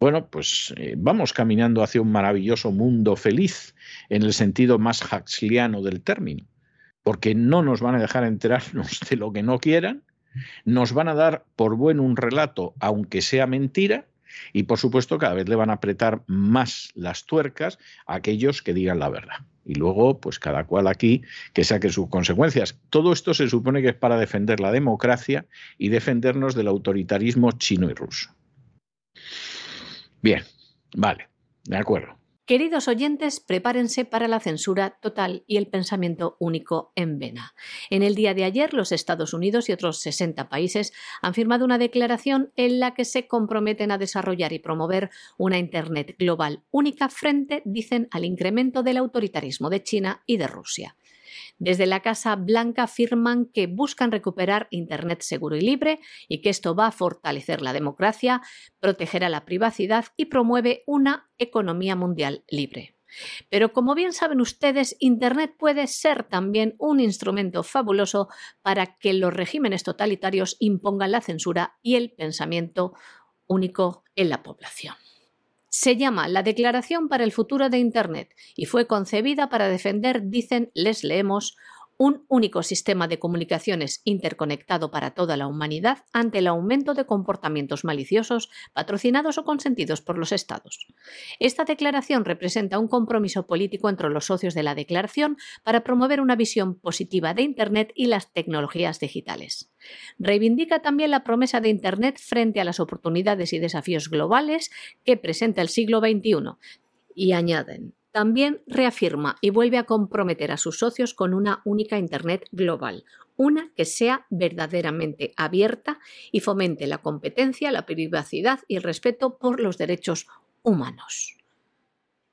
S1: Bueno, pues eh, vamos caminando hacia un maravilloso mundo feliz en el sentido más huxleano del término, porque no nos van a dejar enterarnos de lo que no quieran, nos van a dar por bueno un relato, aunque sea mentira, y por supuesto cada vez le van a apretar más las tuercas a aquellos que digan la verdad y luego, pues cada cual aquí que saque sus consecuencias. Todo esto se supone que es para defender la democracia y defendernos del autoritarismo chino y ruso. Bien, vale, de acuerdo.
S2: Queridos oyentes, prepárense para la censura total y el pensamiento único en vena. En el día de ayer, los Estados Unidos y otros 60 países han firmado una declaración en la que se comprometen a desarrollar y promover una Internet global única frente, dicen, al incremento del autoritarismo de China y de Rusia. Desde la Casa Blanca afirman que buscan recuperar Internet seguro y libre y que esto va a fortalecer la democracia, protegerá la privacidad y promueve una economía mundial libre. Pero como bien saben ustedes, Internet puede ser también un instrumento fabuloso para que los regímenes totalitarios impongan la censura y el pensamiento único en la población. Se llama la Declaración para el Futuro de Internet y fue concebida para defender, dicen, les leemos, un único sistema de comunicaciones interconectado para toda la humanidad ante el aumento de comportamientos maliciosos patrocinados o consentidos por los Estados. Esta declaración representa un compromiso político entre los socios de la declaración para promover una visión positiva de Internet y las tecnologías digitales. Reivindica también la promesa de Internet frente a las oportunidades y desafíos globales que presenta el siglo XXI y añaden también reafirma y vuelve a comprometer a sus socios con una única Internet global, una que sea verdaderamente abierta y fomente la competencia, la privacidad y el respeto por los derechos humanos.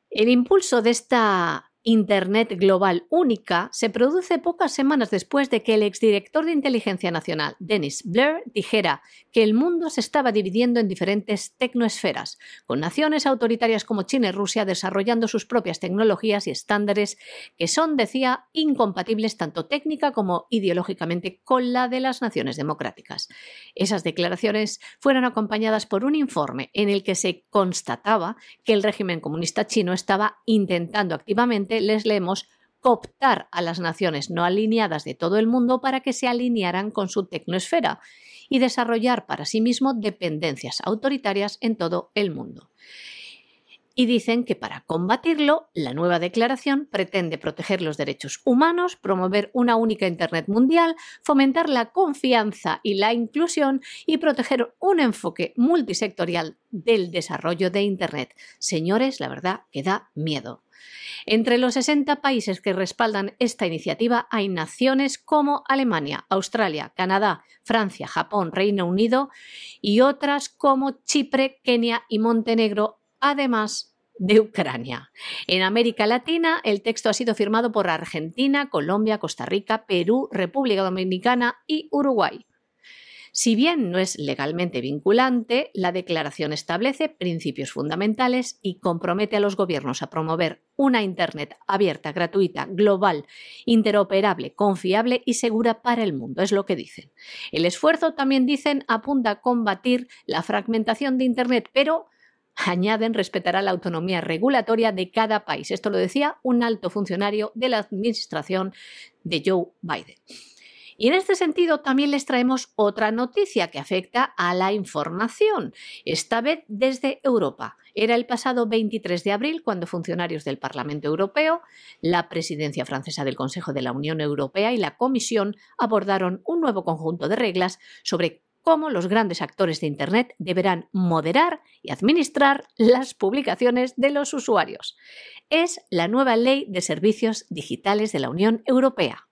S2: El impulso de esta Internet global única se produce pocas semanas después de que el exdirector de Inteligencia Nacional, Dennis Blair, dijera que el mundo se estaba dividiendo en diferentes tecnoesferas, con naciones autoritarias como China y Rusia desarrollando sus propias tecnologías y estándares que son, decía, incompatibles tanto técnica como ideológicamente con la de las naciones democráticas. Esas declaraciones fueron acompañadas por un informe en el que se constataba que el régimen comunista chino estaba intentando activamente les leemos cooptar a las naciones no alineadas de todo el mundo para que se alinearan con su tecnosfera y desarrollar para sí mismo dependencias autoritarias en todo el mundo y dicen que para combatirlo, la nueva declaración pretende proteger los derechos humanos, promover una única Internet mundial, fomentar la confianza y la inclusión y proteger un enfoque multisectorial del desarrollo de Internet. Señores, la verdad que da miedo. Entre los 60 países que respaldan esta iniciativa hay naciones como Alemania, Australia, Canadá, Francia, Japón, Reino Unido y otras como Chipre, Kenia y Montenegro, además de Ucrania. En América Latina, el texto ha sido firmado por Argentina, Colombia, Costa Rica, Perú, República Dominicana y Uruguay. Si bien no es legalmente vinculante, la declaración establece principios fundamentales y compromete a los gobiernos a promover una Internet abierta, gratuita, global, interoperable, confiable y segura para el mundo, es lo que dicen. El esfuerzo, también dicen, apunta a combatir la fragmentación de Internet, pero añaden respetará la autonomía regulatoria de cada país. Esto lo decía un alto funcionario de la administración de Joe Biden. Y en este sentido también les traemos otra noticia que afecta a la información, esta vez desde Europa. Era el pasado 23 de abril cuando funcionarios del Parlamento Europeo, la presidencia francesa del Consejo de la Unión Europea y la Comisión abordaron un nuevo conjunto de reglas sobre cómo los grandes actores de Internet deberán moderar y administrar las publicaciones de los usuarios. Es la nueva Ley de Servicios Digitales de la Unión Europea.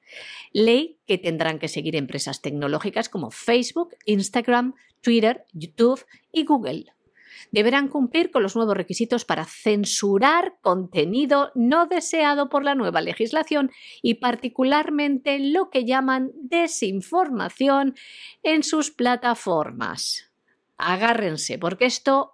S2: Ley que tendrán que seguir empresas tecnológicas como Facebook, Instagram, Twitter, YouTube y Google deberán cumplir con los nuevos requisitos para censurar contenido no deseado por la nueva legislación y particularmente lo que llaman desinformación en sus plataformas. Agárrense, porque esto,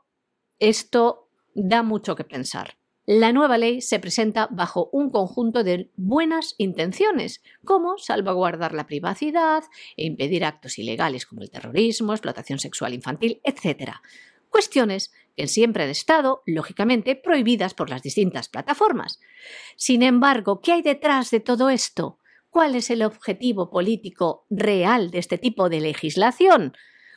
S2: esto da mucho que pensar. La nueva ley se presenta bajo un conjunto de buenas intenciones, como salvaguardar la privacidad e impedir actos ilegales como el terrorismo, explotación sexual infantil, etc cuestiones que siempre han estado, lógicamente, prohibidas por las distintas plataformas. Sin embargo, ¿qué hay detrás de todo esto? ¿Cuál es el objetivo político real de este tipo de legislación?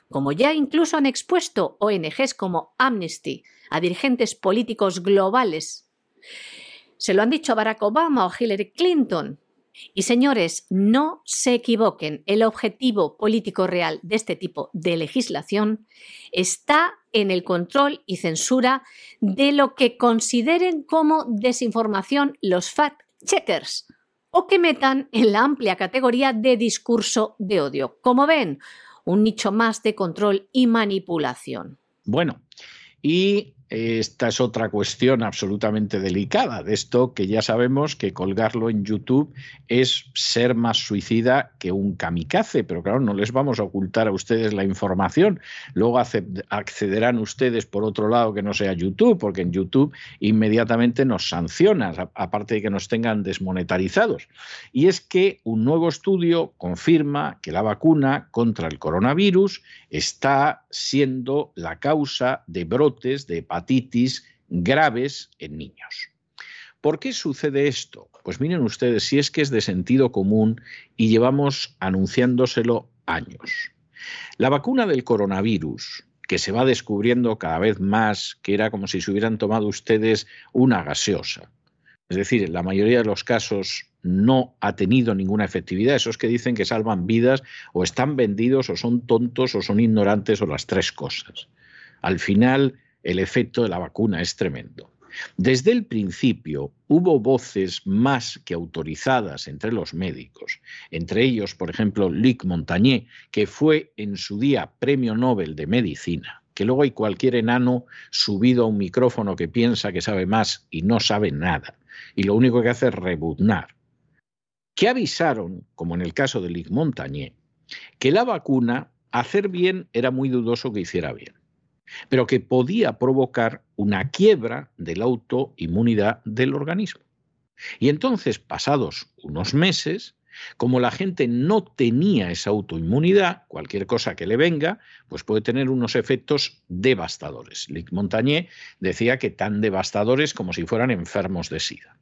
S2: Como ya incluso han expuesto ONGs como Amnesty a dirigentes políticos globales. Se lo han dicho a Barack Obama o Hillary Clinton, y señores, no se equivoquen, el objetivo político real de este tipo de legislación está en el control y censura de lo que consideren como desinformación los fact-checkers o que metan en la amplia categoría de discurso de odio. Como ven, un nicho más de control y manipulación.
S1: Bueno, y esta es otra cuestión absolutamente delicada de esto que ya sabemos que colgarlo en YouTube es ser más suicida que un kamikaze, pero claro, no les vamos a ocultar a ustedes la información. Luego accederán ustedes por otro lado que no sea YouTube, porque en YouTube inmediatamente nos sancionan, aparte de que nos tengan desmonetarizados. Y es que un nuevo estudio confirma que la vacuna contra el coronavirus está siendo la causa de brotes de hepatitis graves en niños. ¿Por qué sucede esto? Pues miren ustedes, si es que es de sentido común y llevamos anunciándoselo años. La vacuna del coronavirus, que se va descubriendo cada vez más que era como si se hubieran tomado ustedes una gaseosa. Es decir, en la mayoría de los casos no ha tenido ninguna efectividad. Esos que dicen que salvan vidas o están vendidos o son tontos o son ignorantes o las tres cosas. Al final, el efecto de la vacuna es tremendo. Desde el principio hubo voces más que autorizadas entre los médicos, entre ellos, por ejemplo, Luc Montagnier, que fue en su día Premio Nobel de Medicina, que luego hay cualquier enano subido a un micrófono que piensa que sabe más y no sabe nada, y lo único que hace es rebuznar, que avisaron, como en el caso de Luc Montagnier, que la vacuna, hacer bien era muy dudoso que hiciera bien pero que podía provocar una quiebra de la autoinmunidad del organismo. Y entonces, pasados unos meses, como la gente no tenía esa autoinmunidad, cualquier cosa que le venga, pues puede tener unos efectos devastadores. Luc Montagnier decía que tan devastadores como si fueran enfermos de SIDA.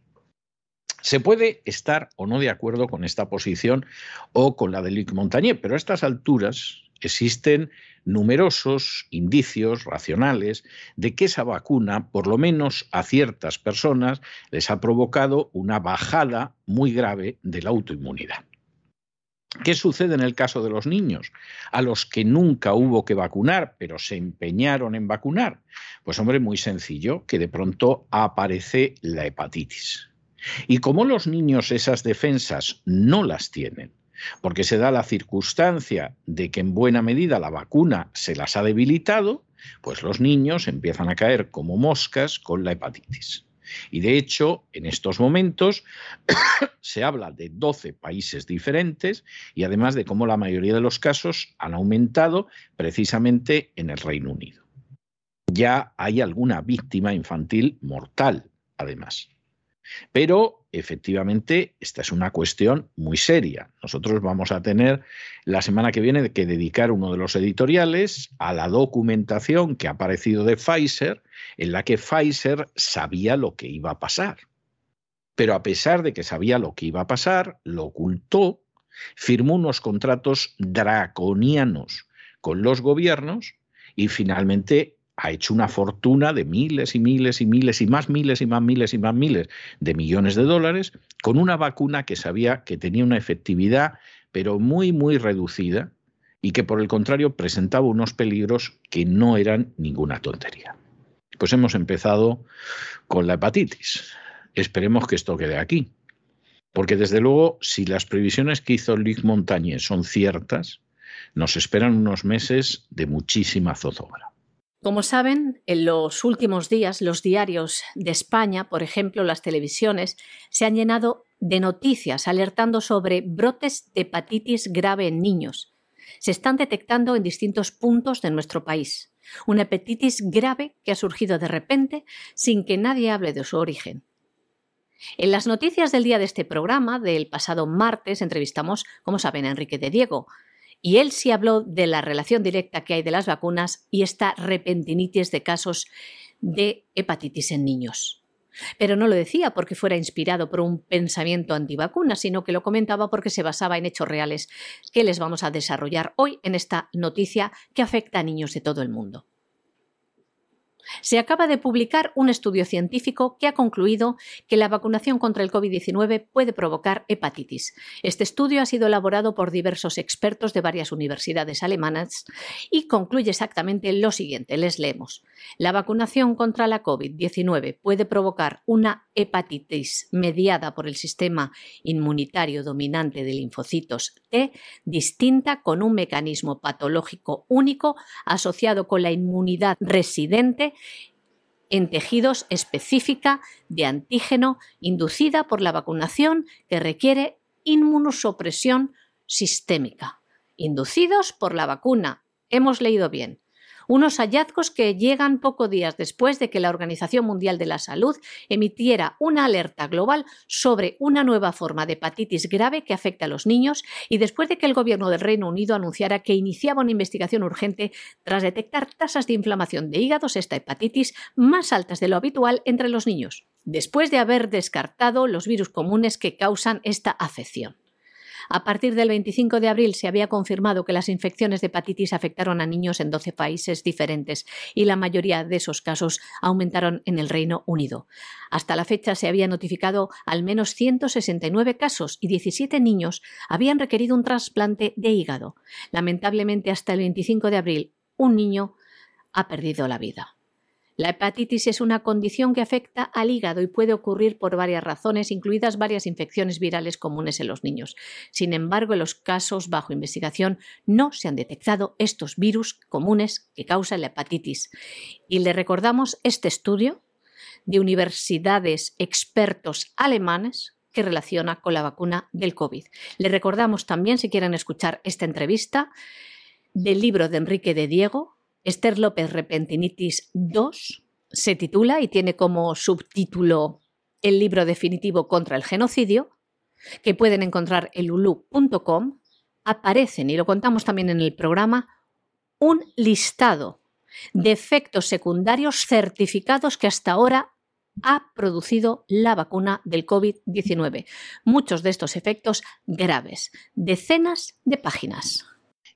S1: Se puede estar o no de acuerdo con esta posición o con la de Luc Montagnier, pero a estas alturas existen numerosos indicios racionales de que esa vacuna, por lo menos a ciertas personas, les ha provocado una bajada muy grave de la autoinmunidad. ¿Qué sucede en el caso de los niños? A los que nunca hubo que vacunar, pero se empeñaron en vacunar. Pues hombre, muy sencillo, que de pronto aparece la hepatitis. Y como los niños esas defensas no las tienen, porque se da la circunstancia de que en buena medida la vacuna se las ha debilitado, pues los niños empiezan a caer como moscas con la hepatitis. Y de hecho, en estos momentos [coughs] se habla de 12 países diferentes y además de cómo la mayoría de los casos han aumentado precisamente en el Reino Unido. Ya hay alguna víctima infantil mortal, además. Pero efectivamente esta es una cuestión muy seria. Nosotros vamos a tener la semana que viene que dedicar uno de los editoriales a la documentación que ha aparecido de Pfizer, en la que Pfizer sabía lo que iba a pasar. Pero a pesar de que sabía lo que iba a pasar, lo ocultó, firmó unos contratos draconianos con los gobiernos y finalmente ha hecho una fortuna de miles y miles y miles y más miles y más miles y más miles de millones de dólares con una vacuna que sabía que tenía una efectividad pero muy muy reducida y que por el contrario presentaba unos peligros que no eran ninguna tontería. Pues hemos empezado con la hepatitis. Esperemos que esto quede aquí. Porque desde luego, si las previsiones que hizo Luc Montañez son ciertas, nos esperan unos meses de muchísima zozobra.
S2: Como saben, en los últimos días los diarios de España, por ejemplo las televisiones, se han llenado de noticias alertando sobre brotes de hepatitis grave en niños. Se están detectando en distintos puntos de nuestro país. Una hepatitis grave que ha surgido de repente sin que nadie hable de su origen. En las noticias del día de este programa, del pasado martes, entrevistamos, como saben, a Enrique de Diego, y él sí habló de la relación directa que hay de las vacunas y esta repentinitis de casos de hepatitis en niños. Pero no lo decía porque fuera inspirado por un pensamiento antivacuna, sino que lo comentaba porque se basaba en hechos reales que les vamos a desarrollar hoy en esta noticia que afecta a niños de todo el mundo. Se acaba de publicar un estudio científico que ha concluido que la vacunación contra el COVID-19 puede provocar hepatitis. Este estudio ha sido elaborado por diversos expertos de varias universidades alemanas y concluye exactamente lo siguiente. Les leemos. La vacunación contra la COVID-19 puede provocar una hepatitis mediada por el sistema inmunitario dominante de linfocitos T, distinta con un mecanismo patológico único asociado con la inmunidad residente en tejidos específica de antígeno inducida por la vacunación que requiere inmunosupresión sistémica. Inducidos por la vacuna. Hemos leído bien unos hallazgos que llegan pocos días después de que la Organización Mundial de la Salud emitiera una alerta global sobre una nueva forma de hepatitis grave que afecta a los niños y después de que el gobierno del Reino Unido anunciara que iniciaba una investigación urgente tras detectar tasas de inflamación de hígados, esta hepatitis, más altas de lo habitual entre los niños, después de haber descartado los virus comunes que causan esta afección. A partir del 25 de abril se había confirmado que las infecciones de hepatitis afectaron a niños en 12 países diferentes y la mayoría de esos casos aumentaron en el Reino Unido. Hasta la fecha se había notificado al menos 169 casos y 17 niños habían requerido un trasplante de hígado. Lamentablemente, hasta el 25 de abril, un niño ha perdido la vida. La hepatitis es una condición que afecta al hígado y puede ocurrir por varias razones, incluidas varias infecciones virales comunes en los niños. Sin embargo, en los casos bajo investigación no se han detectado estos virus comunes que causan la hepatitis. Y le recordamos este estudio de universidades expertos alemanes que relaciona con la vacuna del COVID. Le recordamos también, si quieren escuchar esta entrevista, del libro de Enrique de Diego, Esther López Repentinitis 2 se titula y tiene como subtítulo El libro definitivo contra el genocidio, que pueden encontrar en lulu.com. Aparecen, y lo contamos también en el programa, un listado de efectos secundarios certificados que hasta ahora ha producido la vacuna del COVID-19. Muchos de estos efectos graves. Decenas de páginas.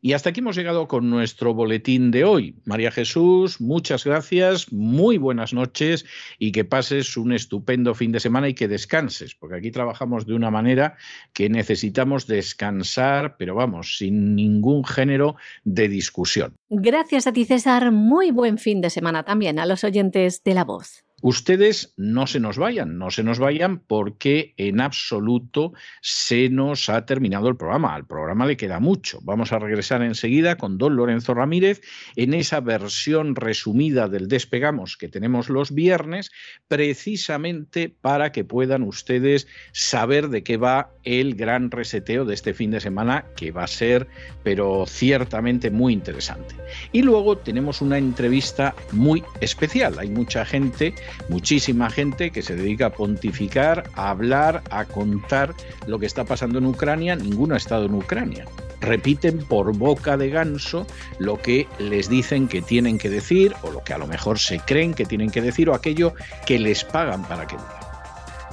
S1: Y hasta aquí hemos llegado con nuestro boletín de hoy. María Jesús, muchas gracias, muy buenas noches y que pases un estupendo fin de semana y que descanses, porque aquí trabajamos de una manera que necesitamos descansar, pero vamos, sin ningún género de discusión.
S2: Gracias a ti, César. Muy buen fin de semana también a los oyentes de La Voz.
S1: Ustedes no se nos vayan, no se nos vayan porque en absoluto se nos ha terminado el programa. Al programa le queda mucho. Vamos a regresar enseguida con don Lorenzo Ramírez en esa versión resumida del Despegamos que tenemos los viernes, precisamente para que puedan ustedes saber de qué va el gran reseteo de este fin de semana, que va a ser, pero ciertamente muy interesante. Y luego tenemos una entrevista muy especial. Hay mucha gente muchísima gente que se dedica a pontificar, a hablar, a contar lo que está pasando en Ucrania. Ninguno ha estado en Ucrania. Repiten por boca de ganso lo que les dicen que tienen que decir o lo que a lo mejor se creen que tienen que decir o aquello que les pagan para que digan.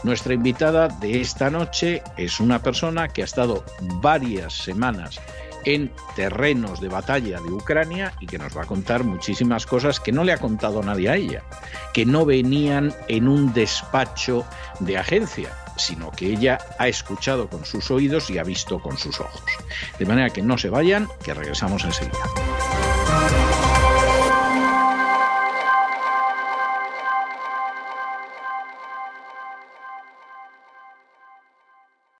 S1: Nuestra invitada de esta noche es una persona que ha estado varias semanas en terrenos de batalla de Ucrania y que nos va a contar muchísimas cosas que no le ha contado nadie a ella, que no venían en un despacho de agencia, sino que ella ha escuchado con sus oídos y ha visto con sus ojos. De manera que no se vayan, que regresamos enseguida.